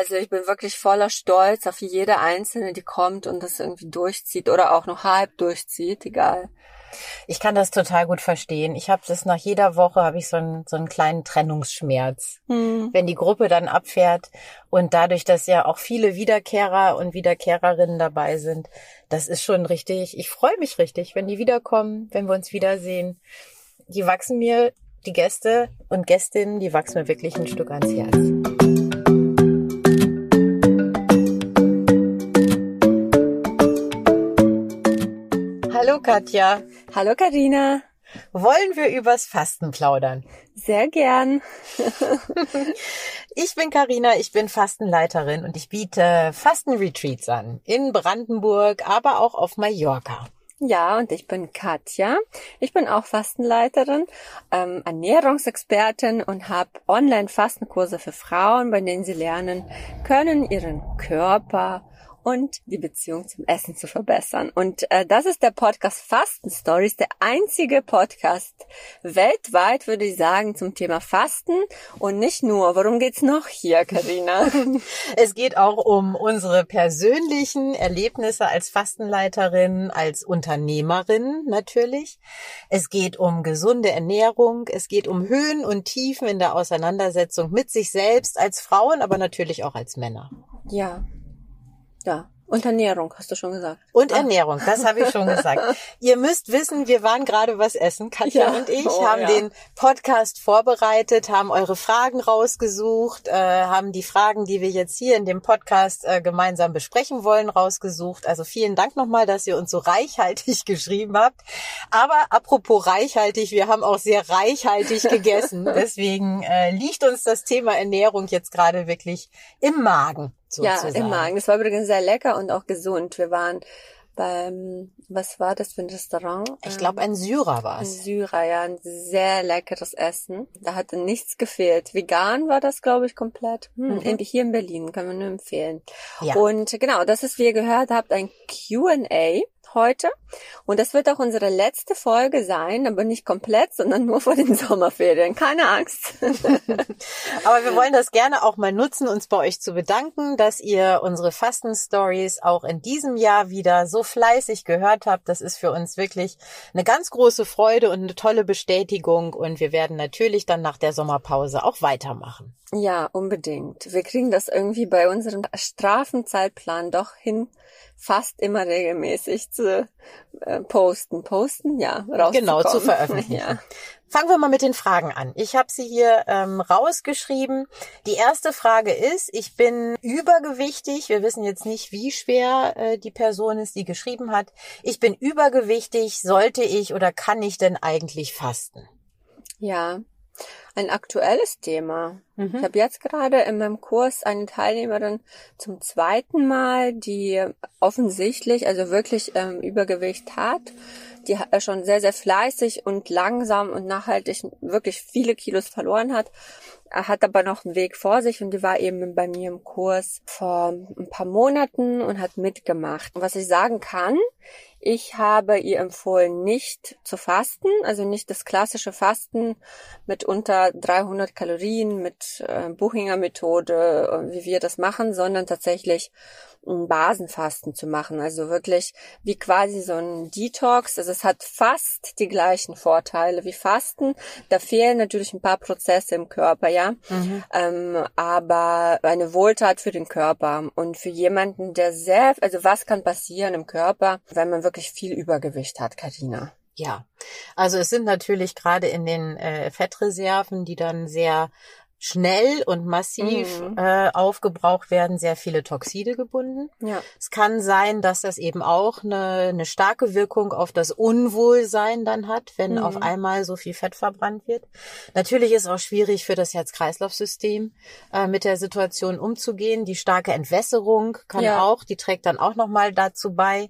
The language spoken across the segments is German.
Also ich bin wirklich voller Stolz auf jede Einzelne, die kommt und das irgendwie durchzieht oder auch nur halb durchzieht, egal. Ich kann das total gut verstehen. Ich habe das nach jeder Woche habe ich so einen so einen kleinen Trennungsschmerz, hm. wenn die Gruppe dann abfährt und dadurch, dass ja auch viele Wiederkehrer und Wiederkehrerinnen dabei sind, das ist schon richtig. Ich freue mich richtig, wenn die wiederkommen, wenn wir uns wiedersehen. Die wachsen mir die Gäste und Gästinnen, die wachsen mir wirklich ein Stück ans Herz. Hallo Katja. Hallo Karina. Wollen wir übers Fasten plaudern? Sehr gern. ich bin Karina, ich bin Fastenleiterin und ich biete Fastenretreats an in Brandenburg, aber auch auf Mallorca. Ja, und ich bin Katja. Ich bin auch Fastenleiterin, ähm, Ernährungsexpertin und habe Online-Fastenkurse für Frauen, bei denen sie lernen können, ihren Körper und die Beziehung zum Essen zu verbessern. Und äh, das ist der Podcast Fasten Stories, der einzige Podcast weltweit, würde ich sagen, zum Thema Fasten und nicht nur. Worum geht's noch hier, Karina? es geht auch um unsere persönlichen Erlebnisse als Fastenleiterin, als Unternehmerin natürlich. Es geht um gesunde Ernährung, es geht um Höhen und Tiefen in der Auseinandersetzung mit sich selbst als Frauen, aber natürlich auch als Männer. Ja, ja. Und Ernährung, hast du schon gesagt. Und ah. Ernährung, das habe ich schon gesagt. Ihr müsst wissen, wir waren gerade was essen, Katja ja. und ich, oh, haben ja. den Podcast vorbereitet, haben eure Fragen rausgesucht, äh, haben die Fragen, die wir jetzt hier in dem Podcast äh, gemeinsam besprechen wollen, rausgesucht. Also vielen Dank nochmal, dass ihr uns so reichhaltig geschrieben habt. Aber apropos reichhaltig, wir haben auch sehr reichhaltig gegessen. Deswegen äh, liegt uns das Thema Ernährung jetzt gerade wirklich im Magen. Sozusagen. Ja, im Magen. Das war übrigens sehr lecker und auch gesund. Wir waren beim, was war das für ein Restaurant? Ich glaube, ein Syrer war es. Ein Syrer, ja, ein sehr leckeres Essen. Da hatte nichts gefehlt. Vegan war das, glaube ich, komplett. Hm, mhm. Hier in Berlin, kann man nur empfehlen. Ja. Und genau, das ist, wie ihr gehört habt, ein Q&A heute. Und das wird auch unsere letzte Folge sein, aber nicht komplett, sondern nur vor den Sommerferien. Keine Angst. aber wir wollen das gerne auch mal nutzen, uns bei euch zu bedanken, dass ihr unsere Fasten-Stories auch in diesem Jahr wieder so fleißig gehört habt. Das ist für uns wirklich eine ganz große Freude und eine tolle Bestätigung. Und wir werden natürlich dann nach der Sommerpause auch weitermachen. Ja, unbedingt. Wir kriegen das irgendwie bei unserem Strafenzeitplan doch hin, fast immer regelmäßig zu äh, posten. Posten, ja, rauszukommen. Genau, zu veröffentlichen. Ja. Fangen wir mal mit den Fragen an. Ich habe sie hier ähm, rausgeschrieben. Die erste Frage ist, ich bin übergewichtig. Wir wissen jetzt nicht, wie schwer äh, die Person ist, die geschrieben hat. Ich bin übergewichtig. Sollte ich oder kann ich denn eigentlich fasten? Ja, ein aktuelles Thema. Mhm. Ich habe jetzt gerade in meinem Kurs eine Teilnehmerin zum zweiten Mal, die offensichtlich, also wirklich ähm, Übergewicht hat, die schon sehr, sehr fleißig und langsam und nachhaltig wirklich viele Kilos verloren hat hat aber noch einen Weg vor sich und die war eben bei mir im Kurs vor ein paar Monaten und hat mitgemacht. Und was ich sagen kann, ich habe ihr empfohlen, nicht zu fasten, also nicht das klassische Fasten mit unter 300 Kalorien, mit äh, Buchinger Methode, äh, wie wir das machen, sondern tatsächlich ein Basenfasten zu machen. Also wirklich wie quasi so ein Detox. Also es hat fast die gleichen Vorteile wie Fasten. Da fehlen natürlich ein paar Prozesse im Körper, ja. Mhm. Ähm, aber eine Wohltat für den Körper und für jemanden, der sehr, also was kann passieren im Körper, wenn man wirklich viel Übergewicht hat, Karina? Ja, also es sind natürlich gerade in den äh, Fettreserven, die dann sehr schnell und massiv mhm. äh, aufgebraucht werden, sehr viele Toxide gebunden. Ja. Es kann sein, dass das eben auch eine, eine starke Wirkung auf das Unwohlsein dann hat, wenn mhm. auf einmal so viel Fett verbrannt wird. Natürlich ist es auch schwierig für das Herz-Kreislauf-System äh, mit der Situation umzugehen. Die starke Entwässerung kann ja. auch, die trägt dann auch nochmal dazu bei,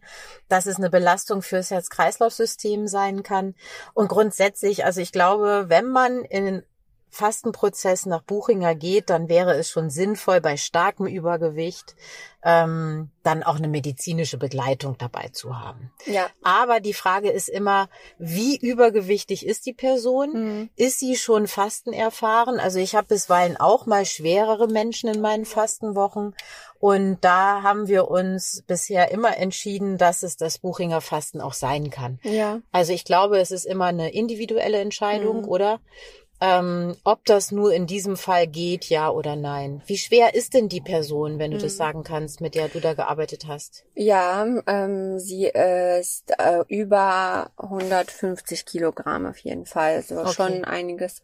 dass es eine Belastung fürs Herz-Kreislauf-System sein kann. Und grundsätzlich, also ich glaube, wenn man in Fastenprozess nach Buchinger geht, dann wäre es schon sinnvoll, bei starkem Übergewicht ähm, dann auch eine medizinische Begleitung dabei zu haben. Ja. Aber die Frage ist immer, wie übergewichtig ist die Person? Mhm. Ist sie schon Fasten erfahren? Also ich habe bisweilen auch mal schwerere Menschen in meinen Fastenwochen und da haben wir uns bisher immer entschieden, dass es das Buchinger Fasten auch sein kann. Ja. Also ich glaube, es ist immer eine individuelle Entscheidung, mhm. oder? Ähm, ob das nur in diesem Fall geht, ja oder nein. Wie schwer ist denn die Person, wenn du mhm. das sagen kannst, mit der du da gearbeitet hast? Ja, ähm, sie ist äh, über 150 Kilogramm auf jeden Fall, also okay. schon einiges.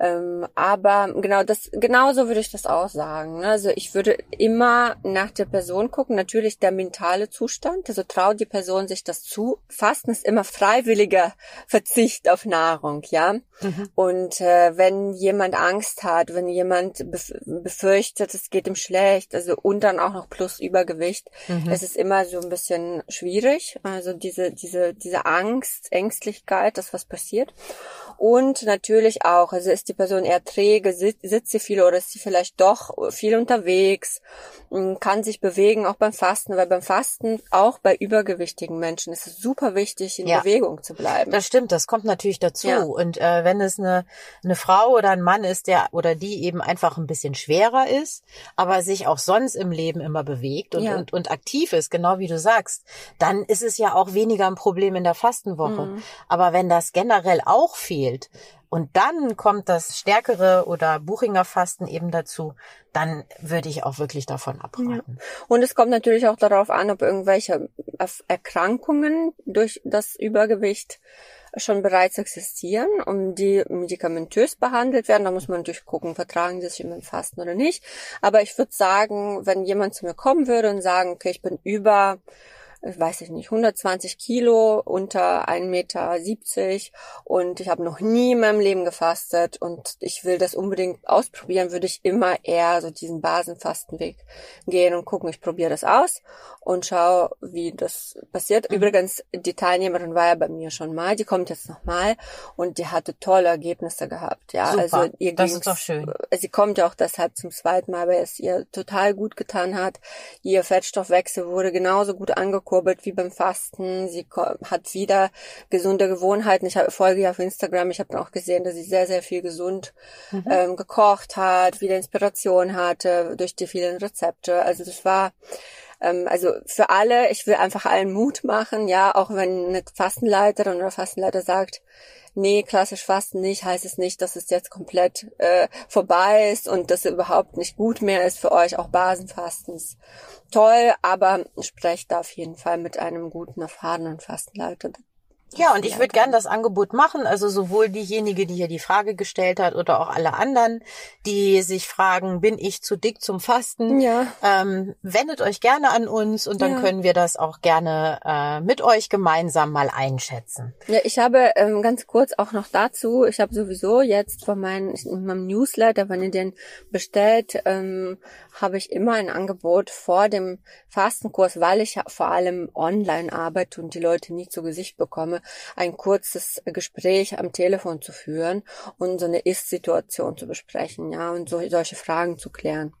Ähm, aber genau das, genauso würde ich das auch sagen. Ne? Also ich würde immer nach der Person gucken. Natürlich der mentale Zustand. Also traut die Person sich das zu. Fasten ist immer freiwilliger Verzicht auf Nahrung, ja. Mhm. Und äh, wenn jemand Angst hat, wenn jemand befürchtet, es geht ihm schlecht, also und dann auch noch plus Übergewicht, mhm. es ist immer so ein bisschen schwierig. Also diese diese diese Angst, Ängstlichkeit, dass was passiert. Und natürlich auch, also ist die Person eher träge, sitzt sie viel oder ist sie vielleicht doch viel unterwegs, kann sich bewegen, auch beim Fasten, weil beim Fasten, auch bei übergewichtigen Menschen, ist es super wichtig, in ja. Bewegung zu bleiben. Das stimmt, das kommt natürlich dazu. Ja. Und äh, wenn es eine, eine Frau oder ein Mann ist, der oder die eben einfach ein bisschen schwerer ist, aber sich auch sonst im Leben immer bewegt und, ja. und, und aktiv ist, genau wie du sagst, dann ist es ja auch weniger ein Problem in der Fastenwoche. Mhm. Aber wenn das generell auch fehlt, fehlt. Und dann kommt das stärkere oder Buchinger Fasten eben dazu, dann würde ich auch wirklich davon abraten. Ja. Und es kommt natürlich auch darauf an, ob irgendwelche Erkrankungen durch das Übergewicht schon bereits existieren und die medikamentös behandelt werden. Da muss man natürlich gucken, vertragen sie sich im Fasten oder nicht. Aber ich würde sagen, wenn jemand zu mir kommen würde und sagen, okay, ich bin über weiß ich nicht, 120 Kilo unter 1,70 Meter und ich habe noch nie in meinem Leben gefastet und ich will das unbedingt ausprobieren, würde ich immer eher so diesen Basenfastenweg gehen und gucken, ich probiere das aus und schaue, wie das passiert. Mhm. Übrigens, die Teilnehmerin war ja bei mir schon mal, die kommt jetzt nochmal und die hatte tolle Ergebnisse gehabt. Ja, Super, also ihr das ist doch schön. Sie kommt ja auch deshalb zum zweiten Mal, weil es ihr total gut getan hat. Ihr Fettstoffwechsel wurde genauso gut angeguckt angekurbelt wie beim Fasten. Sie hat wieder gesunde Gewohnheiten. Ich habe folge ja auf Instagram. Ich habe auch gesehen, dass sie sehr, sehr viel gesund mhm. ähm, gekocht hat, wieder Inspiration hatte durch die vielen Rezepte. Also das war ähm, also für alle, ich will einfach allen Mut machen, ja, auch wenn eine Fastenleiterin oder Fastenleiter sagt, nee, klassisch Fasten nicht, heißt es nicht, dass es jetzt komplett äh, vorbei ist und dass es überhaupt nicht gut mehr ist für euch, auch Basenfastens. Toll, aber sprecht da auf jeden Fall mit einem guten, erfahrenen Fastenleiter ja, und ich würde gern das Angebot machen, also sowohl diejenige, die hier die Frage gestellt hat, oder auch alle anderen, die sich fragen, bin ich zu dick zum Fasten? Ja. Ähm, wendet euch gerne an uns und dann ja. können wir das auch gerne äh, mit euch gemeinsam mal einschätzen. Ja, ich habe ähm, ganz kurz auch noch dazu, ich habe sowieso jetzt von meinem, meinem Newsletter, wenn ihr den bestellt, ähm, habe ich immer ein Angebot vor dem Fastenkurs, weil ich vor allem online arbeite und die Leute nicht zu Gesicht bekomme ein kurzes Gespräch am Telefon zu führen und so eine Ist-Situation zu besprechen, ja, und so, solche Fragen zu klären.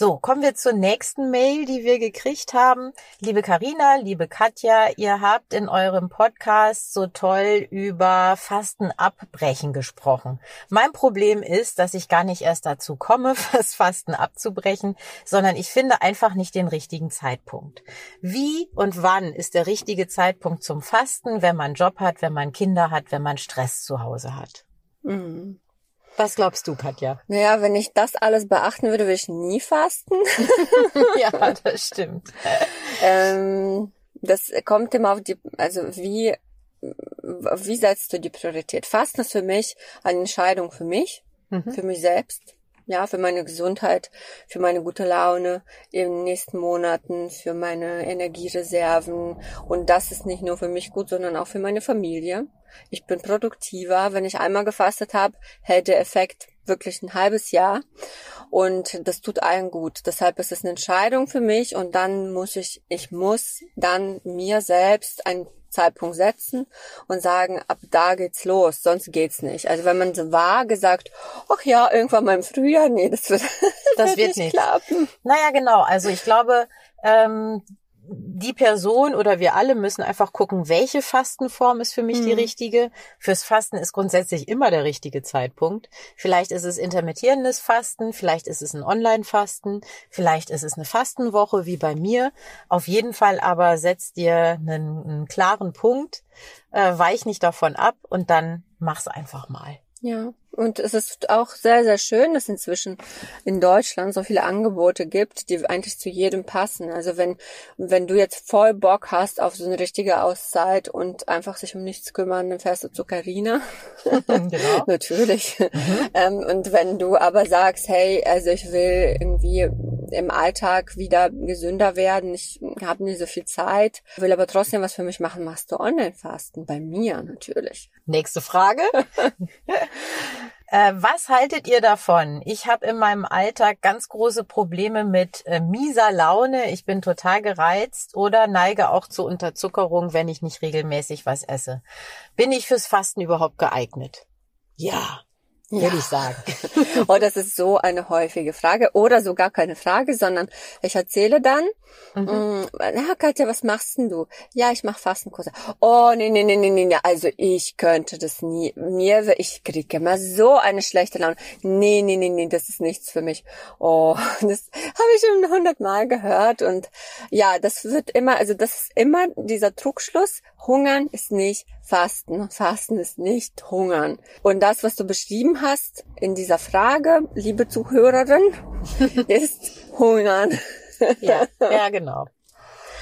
So, kommen wir zur nächsten Mail, die wir gekriegt haben. Liebe Karina, liebe Katja, ihr habt in eurem Podcast so toll über Fasten abbrechen gesprochen. Mein Problem ist, dass ich gar nicht erst dazu komme, das Fasten abzubrechen, sondern ich finde einfach nicht den richtigen Zeitpunkt. Wie und wann ist der richtige Zeitpunkt zum Fasten, wenn man Job hat, wenn man Kinder hat, wenn man Stress zu Hause hat? Mhm. Was glaubst du, Katja? Naja, wenn ich das alles beachten würde, würde ich nie fasten. ja, das stimmt. ähm, das kommt immer auf die, also wie, wie setzt du die Priorität? Fasten ist für mich eine Entscheidung für mich, mhm. für mich selbst ja, für meine Gesundheit, für meine gute Laune in den nächsten Monaten, für meine Energiereserven. Und das ist nicht nur für mich gut, sondern auch für meine Familie. Ich bin produktiver. Wenn ich einmal gefastet habe, hält der Effekt wirklich ein halbes Jahr. Und das tut allen gut. Deshalb ist es eine Entscheidung für mich. Und dann muss ich, ich muss dann mir selbst ein Zeitpunkt setzen und sagen, ab da geht's los, sonst geht's nicht. Also wenn man so vage sagt, ach ja, irgendwann mal im Frühjahr, nee, das wird, das wird, nicht klappen. Naja, genau. Also ich glaube, ähm, die Person oder wir alle müssen einfach gucken, welche Fastenform ist für mich mhm. die richtige. Fürs Fasten ist grundsätzlich immer der richtige Zeitpunkt. Vielleicht ist es intermittierendes Fasten, vielleicht ist es ein Online-Fasten, vielleicht ist es eine Fastenwoche wie bei mir. Auf jeden Fall aber setzt dir einen, einen klaren Punkt, äh, weich nicht davon ab und dann mach's einfach mal. Ja, und es ist auch sehr, sehr schön, dass inzwischen in Deutschland so viele Angebote gibt, die eigentlich zu jedem passen. Also wenn, wenn du jetzt voll Bock hast auf so eine richtige Auszeit und einfach sich um nichts kümmern, dann fährst du zu Carina. Genau. Natürlich. Mhm. Ähm, und wenn du aber sagst, hey, also ich will irgendwie im Alltag wieder gesünder werden, ich habe nicht so viel Zeit, will aber trotzdem was für mich machen, machst du Online-Fasten. Bei mir natürlich. Nächste Frage. Äh, was haltet ihr davon? Ich habe in meinem Alltag ganz große Probleme mit äh, mieser Laune. Ich bin total gereizt oder neige auch zur Unterzuckerung, wenn ich nicht regelmäßig was esse. Bin ich fürs Fasten überhaupt geeignet? Ja ja. würde ich sagen. oh, das ist so eine häufige Frage oder sogar keine Frage, sondern ich erzähle dann, mhm. na Katja, was machst denn du? Ja, ich mache Fastenkurse. Oh, nee, nee, nee, nee, nee, also ich könnte das nie. Mir, ich kriege immer so eine schlechte Laune. Nee, nee, nee, nee, das ist nichts für mich. Oh, das habe ich schon hundertmal gehört und ja, das wird immer, also das ist immer dieser Druckschluss. Hungern ist nicht Fasten. Fasten ist nicht Hungern. Und das, was du beschrieben hast in dieser Frage, liebe Zuhörerin, ist Hungern. ja, ja, genau.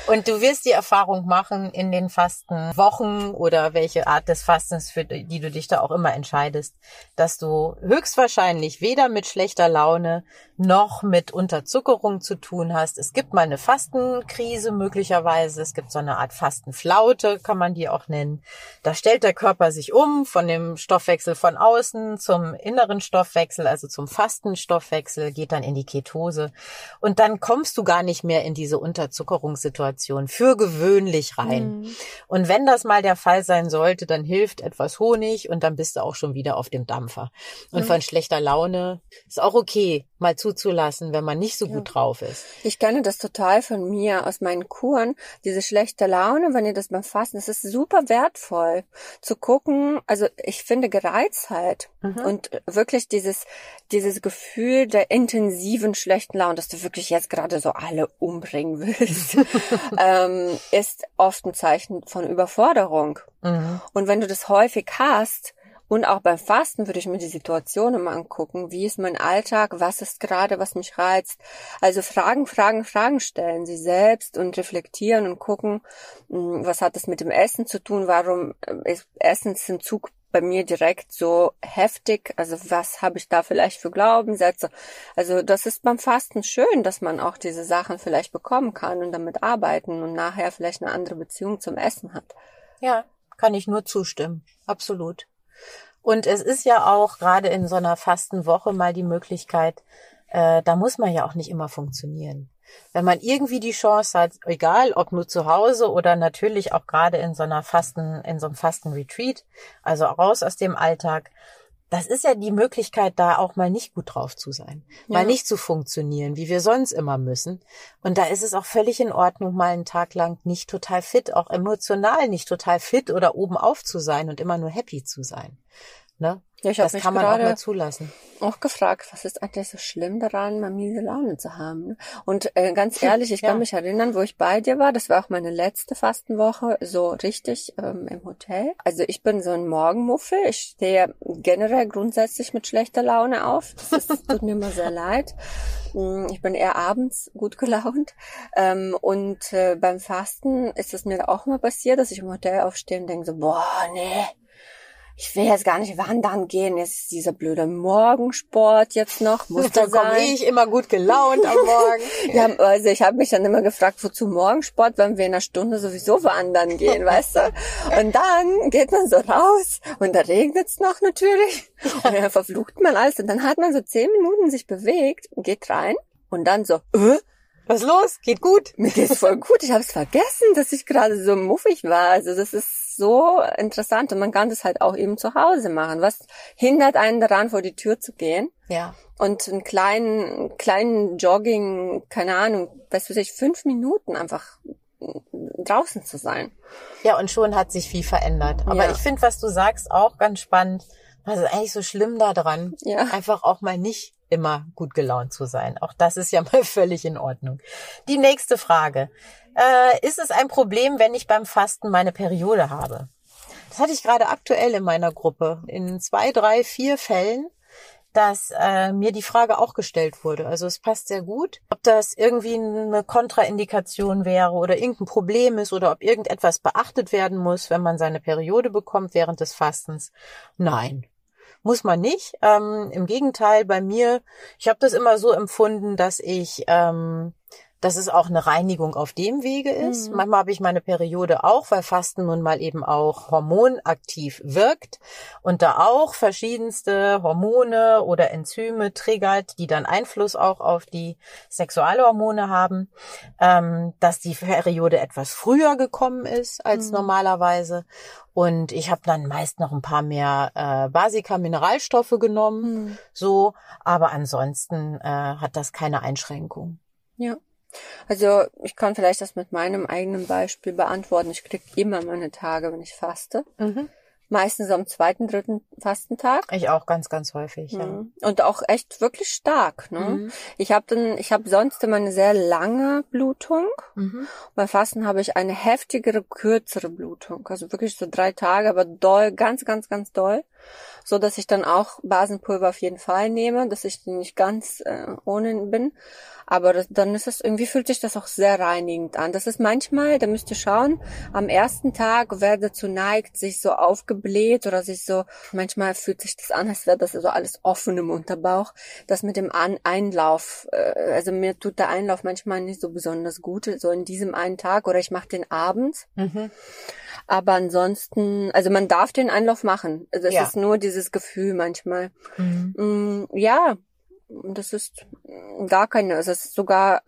Und du wirst die Erfahrung machen in den Fastenwochen oder welche Art des Fastens, für die du dich da auch immer entscheidest, dass du höchstwahrscheinlich weder mit schlechter Laune noch mit Unterzuckerung zu tun hast. Es gibt mal eine Fastenkrise möglicherweise. Es gibt so eine Art Fastenflaute, kann man die auch nennen. Da stellt der Körper sich um von dem Stoffwechsel von außen zum inneren Stoffwechsel, also zum Fastenstoffwechsel, geht dann in die Ketose. Und dann kommst du gar nicht mehr in diese Unterzuckerungssituation für gewöhnlich rein. Mhm. Und wenn das mal der Fall sein sollte, dann hilft etwas Honig und dann bist du auch schon wieder auf dem Dampfer. Und mhm. von schlechter Laune ist auch okay, mal zu zuzulassen, wenn man nicht so gut drauf ist. Ich kenne das total von mir aus meinen Kuren. Diese schlechte Laune, wenn ihr das beim Fasten, es ist super wertvoll zu gucken. Also ich finde Gereiztheit mhm. und wirklich dieses, dieses Gefühl der intensiven schlechten Laune, dass du wirklich jetzt gerade so alle umbringen willst, ähm, ist oft ein Zeichen von Überforderung. Mhm. Und wenn du das häufig hast, und auch beim Fasten würde ich mir die Situation immer angucken. Wie ist mein Alltag? Was ist gerade, was mich reizt? Also Fragen, Fragen, Fragen stellen sie selbst und reflektieren und gucken, hm, was hat es mit dem Essen zu tun? Warum äh, ist Essensentzug bei mir direkt so heftig. Also was habe ich da vielleicht für Glaubenssätze? Also das ist beim Fasten schön, dass man auch diese Sachen vielleicht bekommen kann und damit arbeiten und nachher vielleicht eine andere Beziehung zum Essen hat. Ja, kann ich nur zustimmen. Absolut. Und es ist ja auch gerade in so einer Fastenwoche mal die Möglichkeit, äh, da muss man ja auch nicht immer funktionieren. Wenn man irgendwie die Chance hat, egal ob nur zu Hause oder natürlich auch gerade in so einer Fasten, in so einem Fasten-Retreat, also raus aus dem Alltag, das ist ja die Möglichkeit, da auch mal nicht gut drauf zu sein, ja. mal nicht zu funktionieren, wie wir sonst immer müssen. Und da ist es auch völlig in Ordnung, mal einen Tag lang nicht total fit, auch emotional nicht total fit oder oben auf zu sein und immer nur happy zu sein. Ne? Ja, ich das kann man auch mal zulassen. Auch gefragt, was ist eigentlich so schlimm daran, mal miese Laune zu haben? Ne? Und äh, ganz ehrlich, ich ja. kann mich erinnern, wo ich bei dir war. Das war auch meine letzte Fastenwoche, so richtig ähm, im Hotel. Also ich bin so ein Morgenmuffel. Ich stehe generell grundsätzlich mit schlechter Laune auf. Das ist, tut mir immer sehr leid. Mm, ich bin eher abends gut gelaunt. Ähm, und äh, beim Fasten ist es mir auch mal passiert, dass ich im Hotel aufstehe und denke so, boah, nee ich will jetzt gar nicht wandern gehen, jetzt ist dieser blöde Morgensport jetzt noch, muss da komme ich immer gut gelaunt am Morgen. ja, also ich habe mich dann immer gefragt, wozu Morgensport, wenn wir in einer Stunde sowieso wandern gehen, weißt du? Und dann geht man so raus und da regnet's noch natürlich und dann verflucht man alles und dann hat man so zehn Minuten sich bewegt und geht rein und dann so, äh, Was los? Geht gut? Mir geht's voll gut. Ich habe es vergessen, dass ich gerade so muffig war. Also das ist so interessant und man kann das halt auch eben zu Hause machen. Was hindert einen daran, vor die Tür zu gehen? Ja. Und einen kleinen, kleinen Jogging, keine Ahnung, was weiß ich, fünf Minuten einfach draußen zu sein. Ja, und schon hat sich viel verändert. Aber ja. ich finde, was du sagst, auch ganz spannend. Was ist eigentlich so schlimm daran? Ja. Einfach auch mal nicht immer gut gelaunt zu sein. Auch das ist ja mal völlig in Ordnung. Die nächste Frage. Äh, ist es ein Problem, wenn ich beim Fasten meine Periode habe? Das hatte ich gerade aktuell in meiner Gruppe. In zwei, drei, vier Fällen dass äh, mir die Frage auch gestellt wurde. Also es passt sehr gut. Ob das irgendwie eine Kontraindikation wäre oder irgendein Problem ist oder ob irgendetwas beachtet werden muss, wenn man seine Periode bekommt während des Fastens. Nein, muss man nicht. Ähm, Im Gegenteil, bei mir, ich habe das immer so empfunden, dass ich ähm, dass es auch eine Reinigung auf dem Wege ist. Mhm. Manchmal habe ich meine Periode auch, weil Fasten nun mal eben auch hormonaktiv wirkt und da auch verschiedenste Hormone oder Enzyme triggert, die dann Einfluss auch auf die Sexualhormone haben, ähm, dass die Periode etwas früher gekommen ist als mhm. normalerweise. Und ich habe dann meist noch ein paar mehr äh, Basika, Mineralstoffe genommen, mhm. so, aber ansonsten äh, hat das keine Einschränkung. Ja. Also ich kann vielleicht das mit meinem eigenen Beispiel beantworten. Ich kriege immer meine Tage, wenn ich faste. Mhm. Meistens am zweiten, dritten Fastentag. Ich auch ganz, ganz häufig, ja. Mhm. Und auch echt wirklich stark. Ne? Mhm. Ich habe dann, ich habe sonst immer eine sehr lange Blutung. Mhm. Bei Fasten habe ich eine heftigere, kürzere Blutung. Also wirklich so drei Tage, aber doll, ganz, ganz, ganz doll so dass ich dann auch Basenpulver auf jeden Fall nehme, dass ich nicht ganz äh, ohne bin. Aber das, dann ist es irgendwie fühlt sich das auch sehr reinigend an. Das ist manchmal, da müsst ihr schauen, am ersten Tag wer dazu neigt, sich so aufgebläht oder sich so, manchmal fühlt sich das an, als wäre das so alles offen im Unterbauch. Das mit dem an Einlauf, äh, also mir tut der Einlauf manchmal nicht so besonders gut, so in diesem einen Tag oder ich mache den abends. Mhm. Aber ansonsten, also man darf den Einlauf machen. Also es ja. ist nur dieses Gefühl manchmal. Mhm. Mm, ja, das ist gar keine, also es ist sogar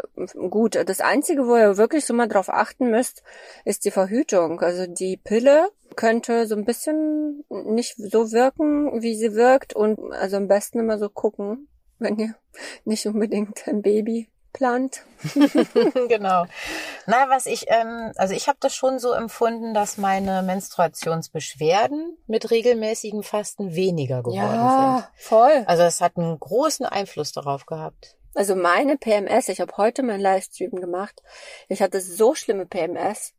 gut. Das Einzige, wo ihr wirklich so mal drauf achten müsst, ist die Verhütung. Also die Pille könnte so ein bisschen nicht so wirken, wie sie wirkt und also am besten immer so gucken, wenn ihr nicht unbedingt ein Baby plant. genau. Na, was ich, ähm, also ich habe das schon so empfunden, dass meine Menstruationsbeschwerden mit regelmäßigem Fasten weniger geworden ja, sind. voll. Also es hat einen großen Einfluss darauf gehabt. Also meine PMS, ich habe heute meinen Livestream gemacht. Ich hatte so schlimme PMS.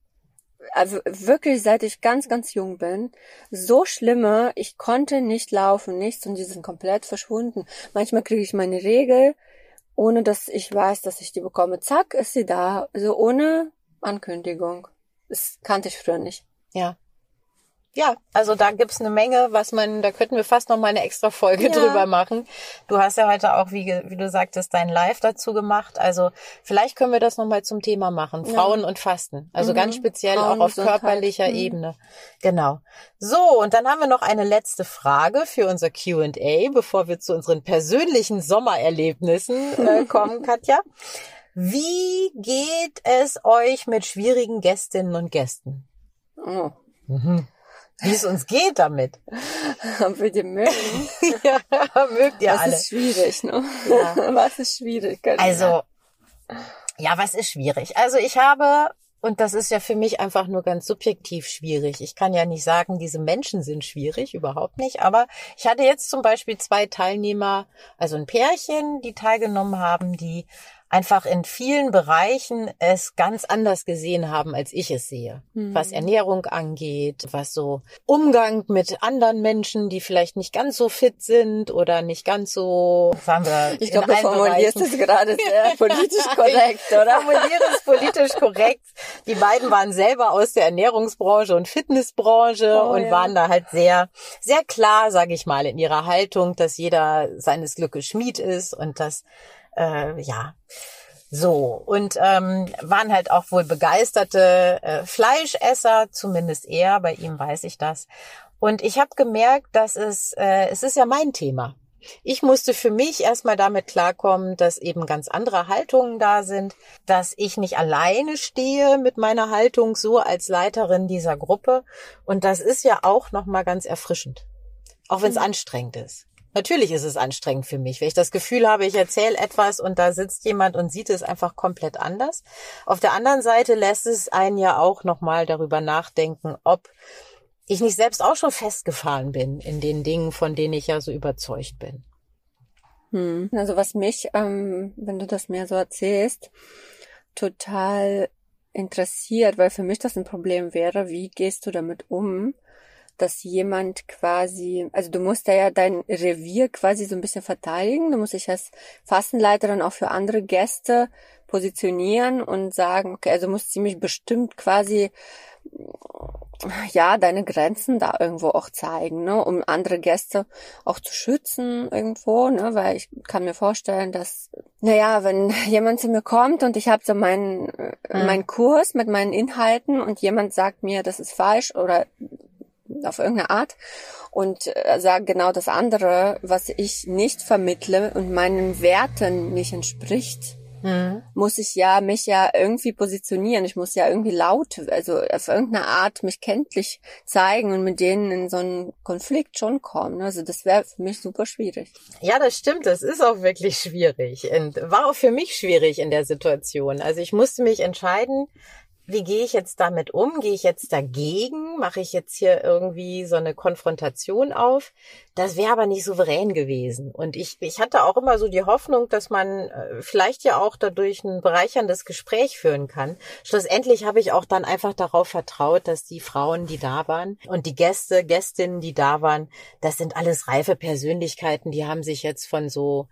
Also wirklich, seit ich ganz, ganz jung bin, so schlimme, ich konnte nicht laufen, nichts und die sind komplett verschwunden. Manchmal kriege ich meine Regel, ohne dass ich weiß, dass ich die bekomme. Zack, ist sie da. Also ohne Ankündigung. Das kannte ich früher nicht. Ja. Ja, also da gibt's eine Menge, was man, da könnten wir fast noch mal eine extra Folge ja. drüber machen. Du hast ja heute auch, wie, wie du sagtest, dein Live dazu gemacht. Also vielleicht können wir das noch mal zum Thema machen. Ja. Frauen und Fasten. Also mhm. ganz speziell auch auf körperlicher mhm. Ebene. Genau. So, und dann haben wir noch eine letzte Frage für unser Q&A, bevor wir zu unseren persönlichen Sommererlebnissen äh, kommen, Katja. Wie geht es euch mit schwierigen Gästinnen und Gästen? Oh. Mhm wie es uns geht damit. Ob wir die mögen. ja, mögt ihr was alle. Was ist schwierig, ne? Ja. Was ist schwierig? Also, ja, was ist schwierig? Also ich habe, und das ist ja für mich einfach nur ganz subjektiv schwierig. Ich kann ja nicht sagen, diese Menschen sind schwierig, überhaupt nicht. Aber ich hatte jetzt zum Beispiel zwei Teilnehmer, also ein Pärchen, die teilgenommen haben, die einfach in vielen Bereichen es ganz anders gesehen haben, als ich es sehe. Mhm. Was Ernährung angeht, was so Umgang mit anderen Menschen, die vielleicht nicht ganz so fit sind oder nicht ganz so, sagen wir, ich glaube, du formulierst es gerade sehr politisch korrekt, oder? Ich formuliere es politisch korrekt. Die beiden waren selber aus der Ernährungsbranche und Fitnessbranche oh, und ja. waren da halt sehr, sehr klar, sage ich mal, in ihrer Haltung, dass jeder seines Glückes Schmied ist und dass äh, ja, so, und ähm, waren halt auch wohl begeisterte äh, Fleischesser, zumindest er, bei ihm weiß ich das. Und ich habe gemerkt, dass es, äh, es ist ja mein Thema. Ich musste für mich erstmal damit klarkommen, dass eben ganz andere Haltungen da sind, dass ich nicht alleine stehe mit meiner Haltung so als Leiterin dieser Gruppe und das ist ja auch noch mal ganz erfrischend. Auch wenn es mhm. anstrengend ist. Natürlich ist es anstrengend für mich, wenn ich das Gefühl habe, ich erzähle etwas und da sitzt jemand und sieht es einfach komplett anders. Auf der anderen Seite lässt es einen ja auch nochmal darüber nachdenken, ob ich nicht selbst auch schon festgefahren bin in den Dingen, von denen ich ja so überzeugt bin. Hm. Also was mich, ähm, wenn du das mir so erzählst, total interessiert, weil für mich das ein Problem wäre, wie gehst du damit um, dass jemand quasi, also du musst ja dein Revier quasi so ein bisschen verteidigen. Du musst dich als Fastenleiterin auch für andere Gäste positionieren und sagen, okay, also du musst ziemlich bestimmt quasi ja, deine Grenzen da irgendwo auch zeigen, ne, um andere Gäste auch zu schützen irgendwo, ne, weil ich kann mir vorstellen, dass, naja, wenn jemand zu mir kommt und ich habe so meinen, mhm. meinen Kurs mit meinen Inhalten und jemand sagt mir, das ist falsch oder auf irgendeine Art und äh, sagt genau das andere, was ich nicht vermittle und meinen Werten nicht entspricht, mhm. muss ich ja mich ja irgendwie positionieren. Ich muss ja irgendwie laut, also auf irgendeine Art mich kenntlich zeigen und mit denen in so einen Konflikt schon kommen. Also das wäre für mich super schwierig. Ja, das stimmt. Das ist auch wirklich schwierig und war auch für mich schwierig in der Situation. Also ich musste mich entscheiden, wie gehe ich jetzt damit um? Gehe ich jetzt dagegen? Mache ich jetzt hier irgendwie so eine Konfrontation auf? Das wäre aber nicht souverän gewesen. Und ich, ich hatte auch immer so die Hoffnung, dass man äh, vielleicht ja auch dadurch ein bereicherndes Gespräch führen kann. Schlussendlich habe ich auch dann einfach darauf vertraut, dass die Frauen, die da waren und die Gäste, Gästinnen, die da waren, das sind alles reife Persönlichkeiten, die haben sich jetzt von so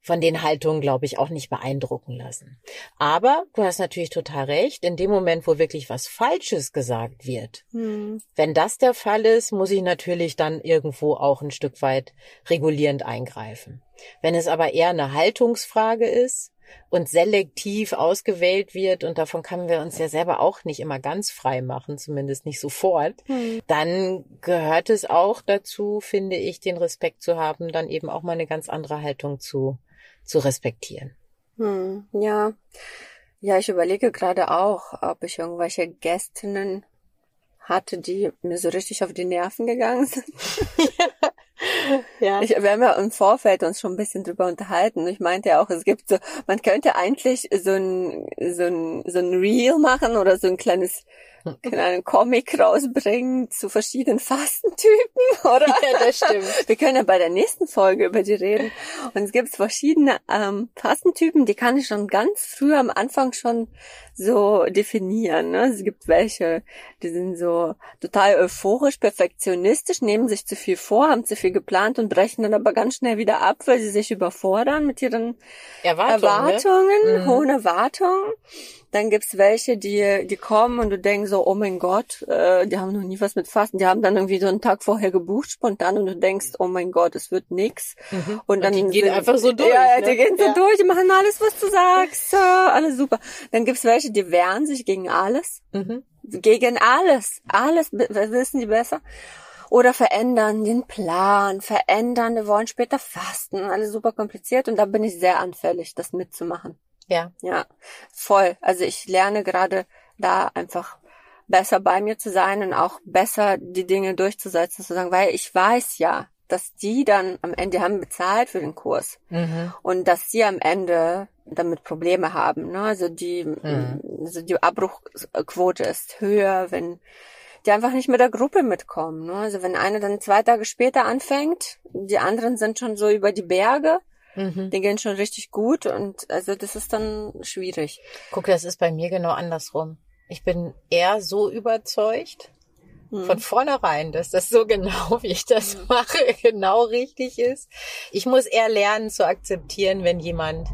von den Haltungen, glaube ich, auch nicht beeindrucken lassen. Aber du hast natürlich total recht, in dem Moment, wo wirklich was Falsches gesagt wird, hm. wenn das der Fall ist, muss ich natürlich dann irgendwo auch ein Stück weit regulierend eingreifen. Wenn es aber eher eine Haltungsfrage ist, und selektiv ausgewählt wird, und davon können wir uns ja selber auch nicht immer ganz frei machen, zumindest nicht sofort, hm. dann gehört es auch dazu, finde ich, den Respekt zu haben, dann eben auch mal eine ganz andere Haltung zu zu respektieren. Hm, ja. Ja, ich überlege gerade auch, ob ich irgendwelche Gästinnen hatte, die mir so richtig auf die Nerven gegangen sind. ja. Ich, wir haben ja im Vorfeld uns schon ein bisschen drüber unterhalten. Ich meinte ja auch, es gibt so, man könnte eigentlich so ein, so ein, so ein Reel machen oder so ein kleines einen Comic rausbringen zu verschiedenen Fastentypen, oder? Ja, das stimmt. Wir können ja bei der nächsten Folge über die reden. Und es gibt verschiedene ähm, Fastentypen, die kann ich schon ganz früh am Anfang schon so definieren. Ne? Es gibt welche, die sind so total euphorisch, perfektionistisch, nehmen sich zu viel vor, haben zu viel geplant und brechen dann aber ganz schnell wieder ab, weil sie sich überfordern mit ihren Erwartungen, Erwartungen ne? hohen Erwartungen. Dann gibt's welche, die, die kommen und du denkst so, oh mein Gott, äh, die haben noch nie was mit Fasten. Die haben dann irgendwie so einen Tag vorher gebucht, spontan, und du denkst, oh mein Gott, es wird nix. Mhm. Und dann und die gehen einfach so durch. Ja, ne? die gehen so ja. durch, die machen alles, was du sagst. Ja, alles super. Dann gibt's welche, die wehren sich gegen alles. Mhm. Gegen alles. Alles wissen die besser oder verändern den Plan, verändern, wir wollen später fasten, alles super kompliziert und da bin ich sehr anfällig, das mitzumachen. Ja. Ja, voll. Also ich lerne gerade da einfach besser bei mir zu sein und auch besser die Dinge durchzusetzen, zu sagen, weil ich weiß ja, dass die dann am Ende haben bezahlt für den Kurs mhm. und dass sie am Ende damit Probleme haben. Ne? Also die, mhm. also die Abbruchquote ist höher, wenn die einfach nicht mit der Gruppe mitkommen. Ne? Also wenn eine dann zwei Tage später anfängt, die anderen sind schon so über die Berge Mhm. Die gehen schon richtig gut und also das ist dann schwierig. Guck, das ist bei mir genau andersrum. Ich bin eher so überzeugt mhm. von vornherein, dass das so genau, wie ich das mhm. mache, genau richtig ist. Ich muss eher lernen zu akzeptieren, wenn jemand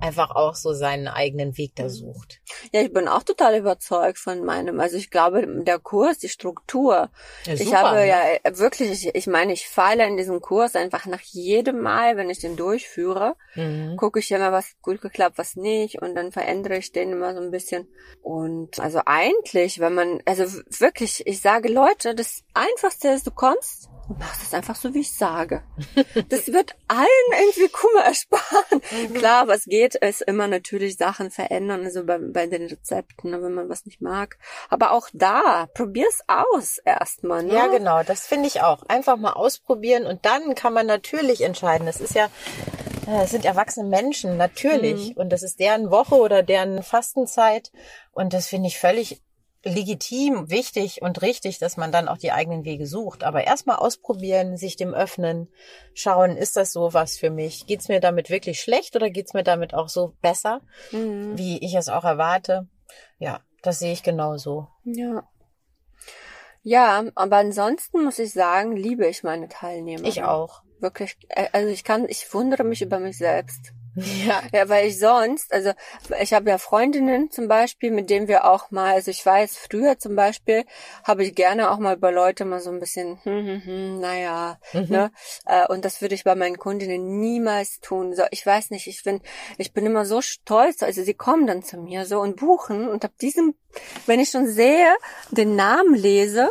einfach auch so seinen eigenen Weg da mhm. sucht. Ja, ich bin auch total überzeugt von meinem. Also ich glaube, der Kurs, die Struktur. Ja, super, ich habe ne? ja wirklich, ich, ich meine, ich feile in diesem Kurs einfach nach jedem Mal, wenn ich den durchführe, mhm. gucke ich immer, was gut geklappt, was nicht und dann verändere ich den immer so ein bisschen. Und also eigentlich, wenn man, also wirklich, ich sage Leute, das Einfachste ist, du kommst und machst es einfach so, wie ich sage. Das wird allen irgendwie Kummer ersparen. Mhm. Klar, was geht, ist immer natürlich Sachen verändern, also bei, bei den Rezepten, ne, wenn man was nicht mag. Aber auch da, probier's aus erstmal. Ne? Ja, genau, das finde ich auch. Einfach mal ausprobieren und dann kann man natürlich entscheiden. Das ist ja, das sind erwachsene Menschen, natürlich. Mhm. Und das ist deren Woche oder deren Fastenzeit. Und das finde ich völlig legitim, wichtig und richtig, dass man dann auch die eigenen Wege sucht. Aber erstmal ausprobieren, sich dem öffnen, schauen, ist das so was für mich? Geht's mir damit wirklich schlecht oder geht's mir damit auch so besser, mhm. wie ich es auch erwarte? Ja, das sehe ich genauso. Ja. Ja, aber ansonsten muss ich sagen, liebe ich meine Teilnehmer. Ich auch. Wirklich, äh, also ich kann, ich wundere mich über mich selbst. Ja. ja, weil ich sonst, also ich habe ja Freundinnen zum Beispiel, mit denen wir auch mal, also ich weiß, früher zum Beispiel habe ich gerne auch mal bei Leute mal so ein bisschen, hm, hm, hm, naja, mhm. ne? Äh, und das würde ich bei meinen Kundinnen niemals tun. So, ich weiß nicht, ich bin, ich bin immer so stolz, also sie kommen dann zu mir so und buchen und ab diesem, wenn ich schon sehe, den Namen lese,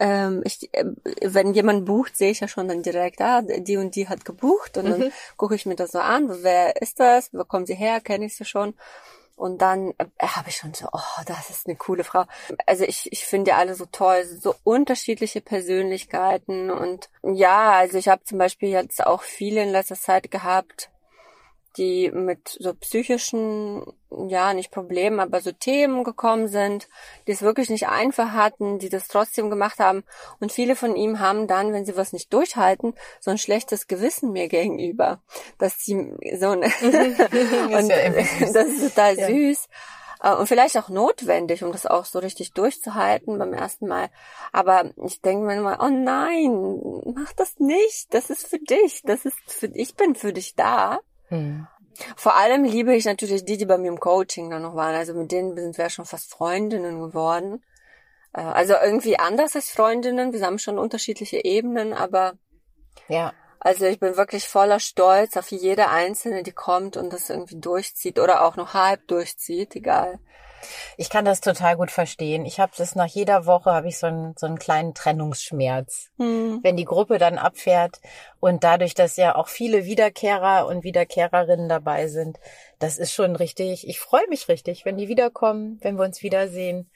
ähm, ich, äh, wenn jemand bucht, sehe ich ja schon dann direkt, ah, die und die hat gebucht und mhm. dann gucke ich mir das so an, wer ist das, wo kommen sie her, kenne ich sie schon. Und dann äh, habe ich schon so, oh, das ist eine coole Frau. Also ich, ich finde alle so toll, so unterschiedliche Persönlichkeiten. Und ja, also ich habe zum Beispiel jetzt auch viele in letzter Zeit gehabt, die mit so psychischen, ja, nicht Problemen, aber so Themen gekommen sind, die es wirklich nicht einfach hatten, die das trotzdem gemacht haben. Und viele von ihm haben dann, wenn sie was nicht durchhalten, so ein schlechtes Gewissen mir gegenüber, dass sie so eine, und das ist total ja. süß äh, und vielleicht auch notwendig, um das auch so richtig durchzuhalten beim ersten Mal. Aber ich denke mir immer, oh nein, mach das nicht. Das ist für dich. Das ist für, ich bin für dich da. Hm. Vor allem liebe ich natürlich die, die bei mir im Coaching dann noch waren. Also mit denen sind wir schon fast Freundinnen geworden. Äh, also irgendwie anders als Freundinnen. Wir haben schon unterschiedliche Ebenen, aber ja. Also ich bin wirklich voller Stolz auf jede einzelne, die kommt und das irgendwie durchzieht oder auch noch halb durchzieht, egal. Ich kann das total gut verstehen. Ich habe das nach jeder Woche habe ich so einen so einen kleinen Trennungsschmerz, hm. wenn die Gruppe dann abfährt und dadurch, dass ja auch viele Wiederkehrer und Wiederkehrerinnen dabei sind, das ist schon richtig. Ich freue mich richtig, wenn die wiederkommen, wenn wir uns wiedersehen.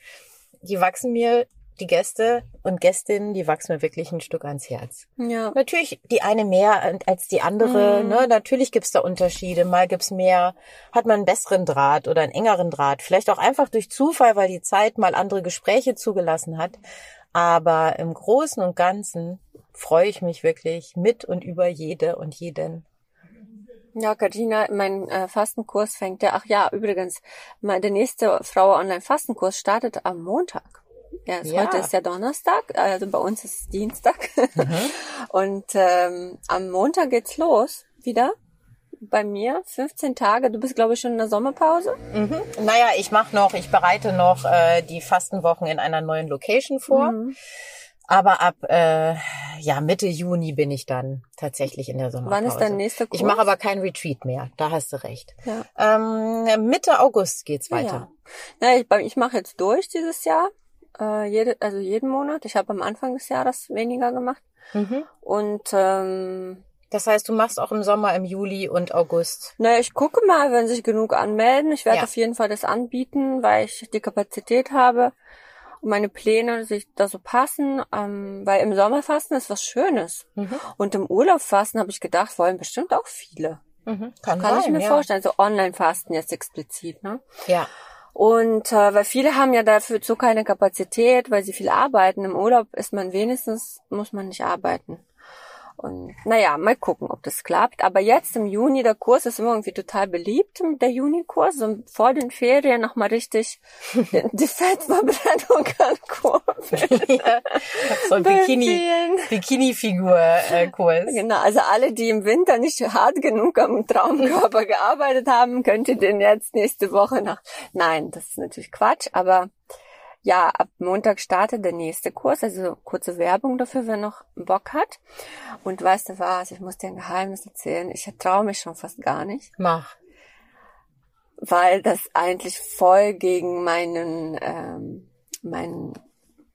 Die wachsen mir die Gäste und Gästinnen, die wachsen mir wirklich ein Stück ans Herz. Ja. Natürlich die eine mehr als die andere. Mhm. Ne? Natürlich gibt's da Unterschiede. Mal gibt's mehr, hat man einen besseren Draht oder einen engeren Draht. Vielleicht auch einfach durch Zufall, weil die Zeit mal andere Gespräche zugelassen hat. Aber im Großen und Ganzen freue ich mich wirklich mit und über jede und jeden. Ja, Katrina, mein äh, Fastenkurs fängt ja, ach ja, übrigens, mein, der nächste Frau Online Fastenkurs startet am Montag. Ja, ja, heute ist ja Donnerstag, also bei uns ist Dienstag. Mhm. Und ähm, am Montag geht's los wieder. Bei mir 15 Tage. Du bist, glaube ich, schon in der Sommerpause. Mhm. Naja, ich mache noch, ich bereite noch äh, die Fastenwochen in einer neuen Location vor. Mhm. Aber ab äh, ja Mitte Juni bin ich dann tatsächlich in der Sommerpause. Wann ist dein nächster Kurs? Ich mache aber kein Retreat mehr. Da hast du recht. Ja. Ähm, Mitte August geht's weiter. Ja, ja ich, ich mache jetzt durch dieses Jahr äh, jede, also jeden Monat. Ich habe am Anfang des Jahres weniger gemacht. Mhm. Und ähm, das heißt, du machst auch im Sommer, im Juli und August. Naja, ich gucke mal, wenn sich genug anmelden. Ich werde ja. auf jeden Fall das anbieten, weil ich die Kapazität habe und meine Pläne sich da so passen. Ähm, weil im Sommerfasten ist was Schönes. Mhm. Und im Urlaubfasten habe ich gedacht, wollen bestimmt auch viele. Mhm. Kann, Kann sein, ich mir ja. vorstellen. So Online-Fasten jetzt explizit, ne? Ja. Und äh, weil viele haben ja dafür so keine Kapazität, weil sie viel arbeiten. Im Urlaub ist man wenigstens, muss man nicht arbeiten. Und naja, mal gucken, ob das klappt. Aber jetzt im Juni, der Kurs ist immer irgendwie total beliebt, der Juni-Kurs. So vor den Ferien nochmal richtig die Fettverbrennung ankurbeln. ja, so ein Bikini, Bikini-Figur-Kurs. Genau, also alle, die im Winter nicht hart genug am Traumkörper gearbeitet haben, könnt ihr den jetzt nächste Woche noch. Nein, das ist natürlich Quatsch, aber ja, ab Montag startet der nächste Kurs, also kurze Werbung dafür, wer noch Bock hat. Und weißt du was, ich muss dir ein Geheimnis erzählen. Ich traue mich schon fast gar nicht. Mach. Weil das eigentlich voll gegen meinen, ähm, meinen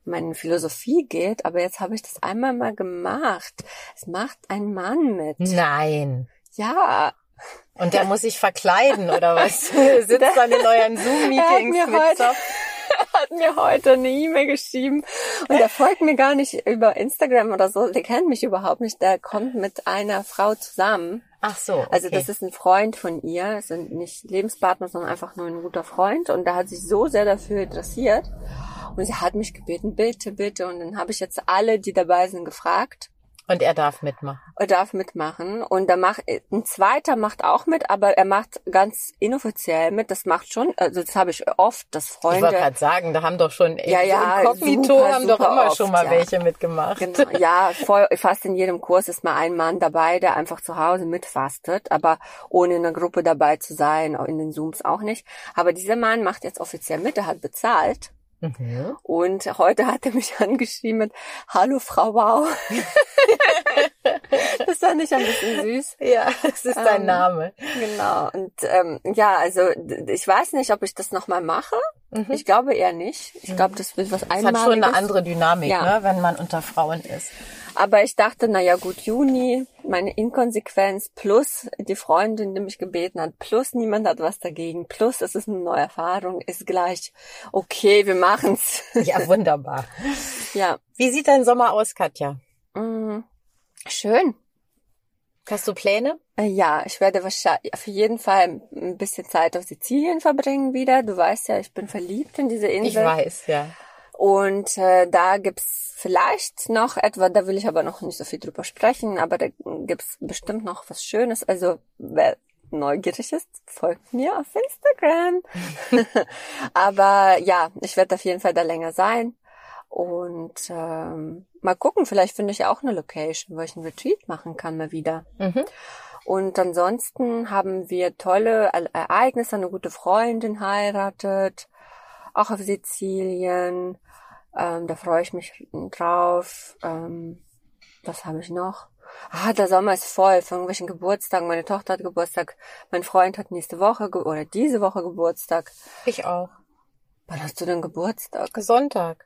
meine Philosophie geht, aber jetzt habe ich das einmal mal gemacht. Es macht ein Mann mit. Nein. Ja. Und der muss sich verkleiden oder was? Sitzt dann in euren Zoom-Meetings mit heute, hat mir heute eine E-Mail geschrieben und der folgt mir gar nicht über Instagram oder so. Der kennt mich überhaupt nicht. Der kommt mit einer Frau zusammen. Ach so. Okay. Also das ist ein Freund von ihr. Es sind nicht Lebenspartner, sondern einfach nur ein guter Freund. Und der hat sich so sehr dafür interessiert. Und sie hat mich gebeten, bitte, bitte. Und dann habe ich jetzt alle, die dabei sind, gefragt. Und er darf mitmachen. Er darf mitmachen. Und da macht ein zweiter macht auch mit, aber er macht ganz inoffiziell mit. Das macht schon, also das habe ich oft, dass Freunde. Ich wollte gerade sagen, da haben doch schon ja, ja, Inkognito super, haben doch immer oft, schon mal ja. welche mitgemacht. Genau, ja, voll, fast in jedem Kurs ist mal ein Mann dabei, der einfach zu Hause mitfastet, aber ohne in einer Gruppe dabei zu sein, in den Zooms auch nicht. Aber dieser Mann macht jetzt offiziell mit, er hat bezahlt. Mhm. Und heute hat er mich angeschrieben mit Hallo Frau Wow. das fand ich ein bisschen süß. Ja, das ist dein ähm, Name. Genau. Und ähm, ja, also ich weiß nicht, ob ich das nochmal mache. Mhm. Ich glaube eher nicht. Ich glaube, das wird was Einmaliges. Das hat schon eine andere Dynamik, ja. ne, wenn man unter Frauen ist. Aber ich dachte, na ja, gut, Juni, meine Inkonsequenz plus die Freundin, die mich gebeten hat, plus niemand hat was dagegen, plus es ist eine neue Erfahrung, ist gleich, okay, wir machen's. Ja, wunderbar. ja. Wie sieht dein Sommer aus, Katja? Mm, schön. Hast du Pläne? Äh, ja, ich werde wahrscheinlich auf jeden Fall ein bisschen Zeit auf Sizilien verbringen wieder. Du weißt ja, ich bin verliebt in diese Insel. Ich weiß, ja. Und äh, da gibt's vielleicht noch etwa, da will ich aber noch nicht so viel drüber sprechen, aber da gibt's bestimmt noch was Schönes. Also wer neugierig ist, folgt mir auf Instagram. aber ja, ich werde auf jeden Fall da länger sein. Und ähm, mal gucken, vielleicht finde ich ja auch eine Location, wo ich einen Retreat machen kann mal wieder. Mhm. Und ansonsten haben wir tolle Ereignisse, eine gute Freundin heiratet, auch auf Sizilien. Ähm, da freue ich mich drauf. Ähm, was habe ich noch? Ah, der Sommer ist voll von irgendwelchen Geburtstagen. Meine Tochter hat Geburtstag. Mein Freund hat nächste Woche oder diese Woche Geburtstag. Ich auch. Wann hast du denn Geburtstag? Sonntag.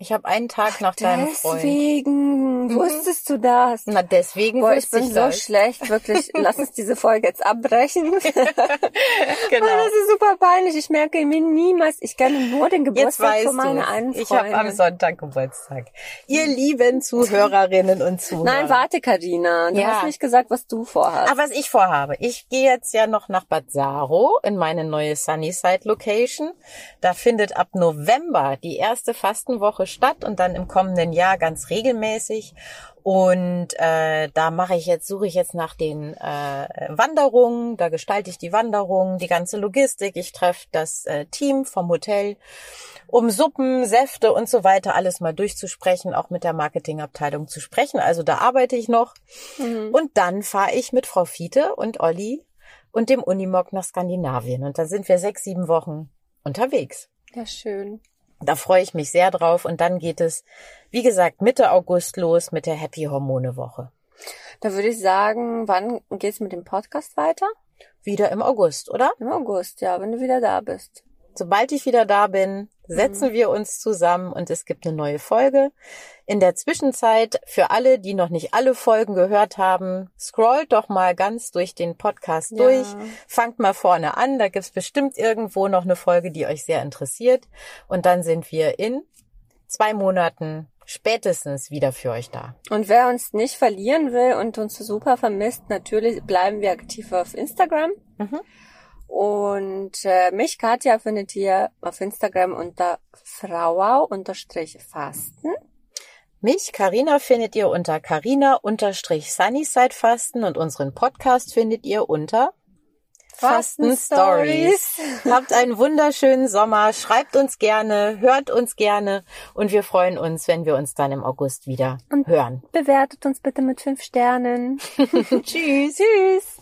Ich habe einen Tag Ach, nach deinem Freund. Deswegen mhm. wusstest du das. Na, deswegen Boah, ich bin ich so das. schlecht, wirklich. Lass uns diese Folge jetzt abbrechen. genau. Das ist super peinlich. Ich merke mir niemals, ich kenne nur den Geburtstag von meiner einen Ich habe am Sonntag Geburtstag. Ihr lieben Zuhörerinnen und Zuhörer. Nein, warte, Karina. Du ja. hast nicht gesagt, was du vorhast. Aber was ich vorhabe. Ich gehe jetzt ja noch nach Bad Saro in meine neue Sunnyside Location. Da findet ab November die erste Fastenwoche statt und dann im kommenden Jahr ganz regelmäßig. Und äh, da mache ich jetzt, suche ich jetzt nach den äh, Wanderungen, da gestalte ich die Wanderungen, die ganze Logistik. Ich treffe das äh, Team vom Hotel, um Suppen, Säfte und so weiter alles mal durchzusprechen, auch mit der Marketingabteilung zu sprechen. Also da arbeite ich noch. Mhm. Und dann fahre ich mit Frau Fiete und Olli und dem Unimog nach Skandinavien. Und da sind wir sechs, sieben Wochen unterwegs. Ja, schön. Da freue ich mich sehr drauf. Und dann geht es, wie gesagt, Mitte August los mit der Happy Hormone Woche. Da würde ich sagen, wann geht's mit dem Podcast weiter? Wieder im August, oder? Im August, ja, wenn du wieder da bist. Sobald ich wieder da bin, setzen mhm. wir uns zusammen und es gibt eine neue Folge. In der Zwischenzeit, für alle, die noch nicht alle Folgen gehört haben, scrollt doch mal ganz durch den Podcast ja. durch. Fangt mal vorne an, da gibt's bestimmt irgendwo noch eine Folge, die euch sehr interessiert. Und dann sind wir in zwei Monaten spätestens wieder für euch da. Und wer uns nicht verlieren will und uns super vermisst, natürlich bleiben wir aktiv auf Instagram. Mhm. Und äh, mich, Katja, findet ihr auf Instagram unter frauau-fasten. Mich, Karina, findet ihr unter Karina-Sunnyside-Fasten und unseren Podcast findet ihr unter Fasten Stories. Habt einen wunderschönen Sommer. Schreibt uns gerne, hört uns gerne und wir freuen uns, wenn wir uns dann im August wieder und hören. Bewertet uns bitte mit fünf Sternen. Tschüss. Tschüss.